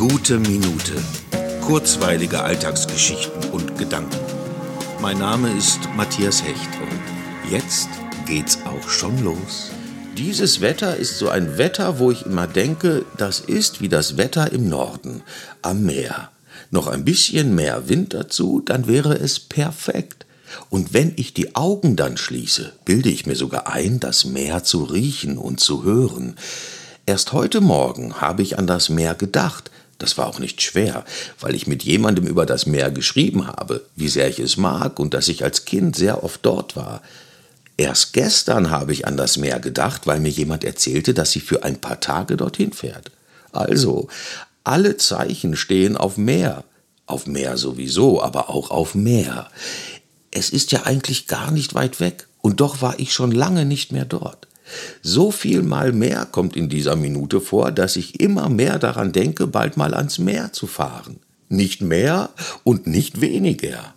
Gute Minute. Kurzweilige Alltagsgeschichten und Gedanken. Mein Name ist Matthias Hecht und jetzt geht's auch schon los. Dieses Wetter ist so ein Wetter, wo ich immer denke, das ist wie das Wetter im Norden, am Meer. Noch ein bisschen mehr Wind dazu, dann wäre es perfekt. Und wenn ich die Augen dann schließe, bilde ich mir sogar ein, das Meer zu riechen und zu hören. Erst heute Morgen habe ich an das Meer gedacht. Das war auch nicht schwer, weil ich mit jemandem über das Meer geschrieben habe, wie sehr ich es mag und dass ich als Kind sehr oft dort war. Erst gestern habe ich an das Meer gedacht, weil mir jemand erzählte, dass sie für ein paar Tage dorthin fährt. Also, alle Zeichen stehen auf Meer. Auf Meer sowieso, aber auch auf Meer. Es ist ja eigentlich gar nicht weit weg, und doch war ich schon lange nicht mehr dort. So viel mal mehr kommt in dieser Minute vor, dass ich immer mehr daran denke, bald mal ans Meer zu fahren. Nicht mehr und nicht weniger.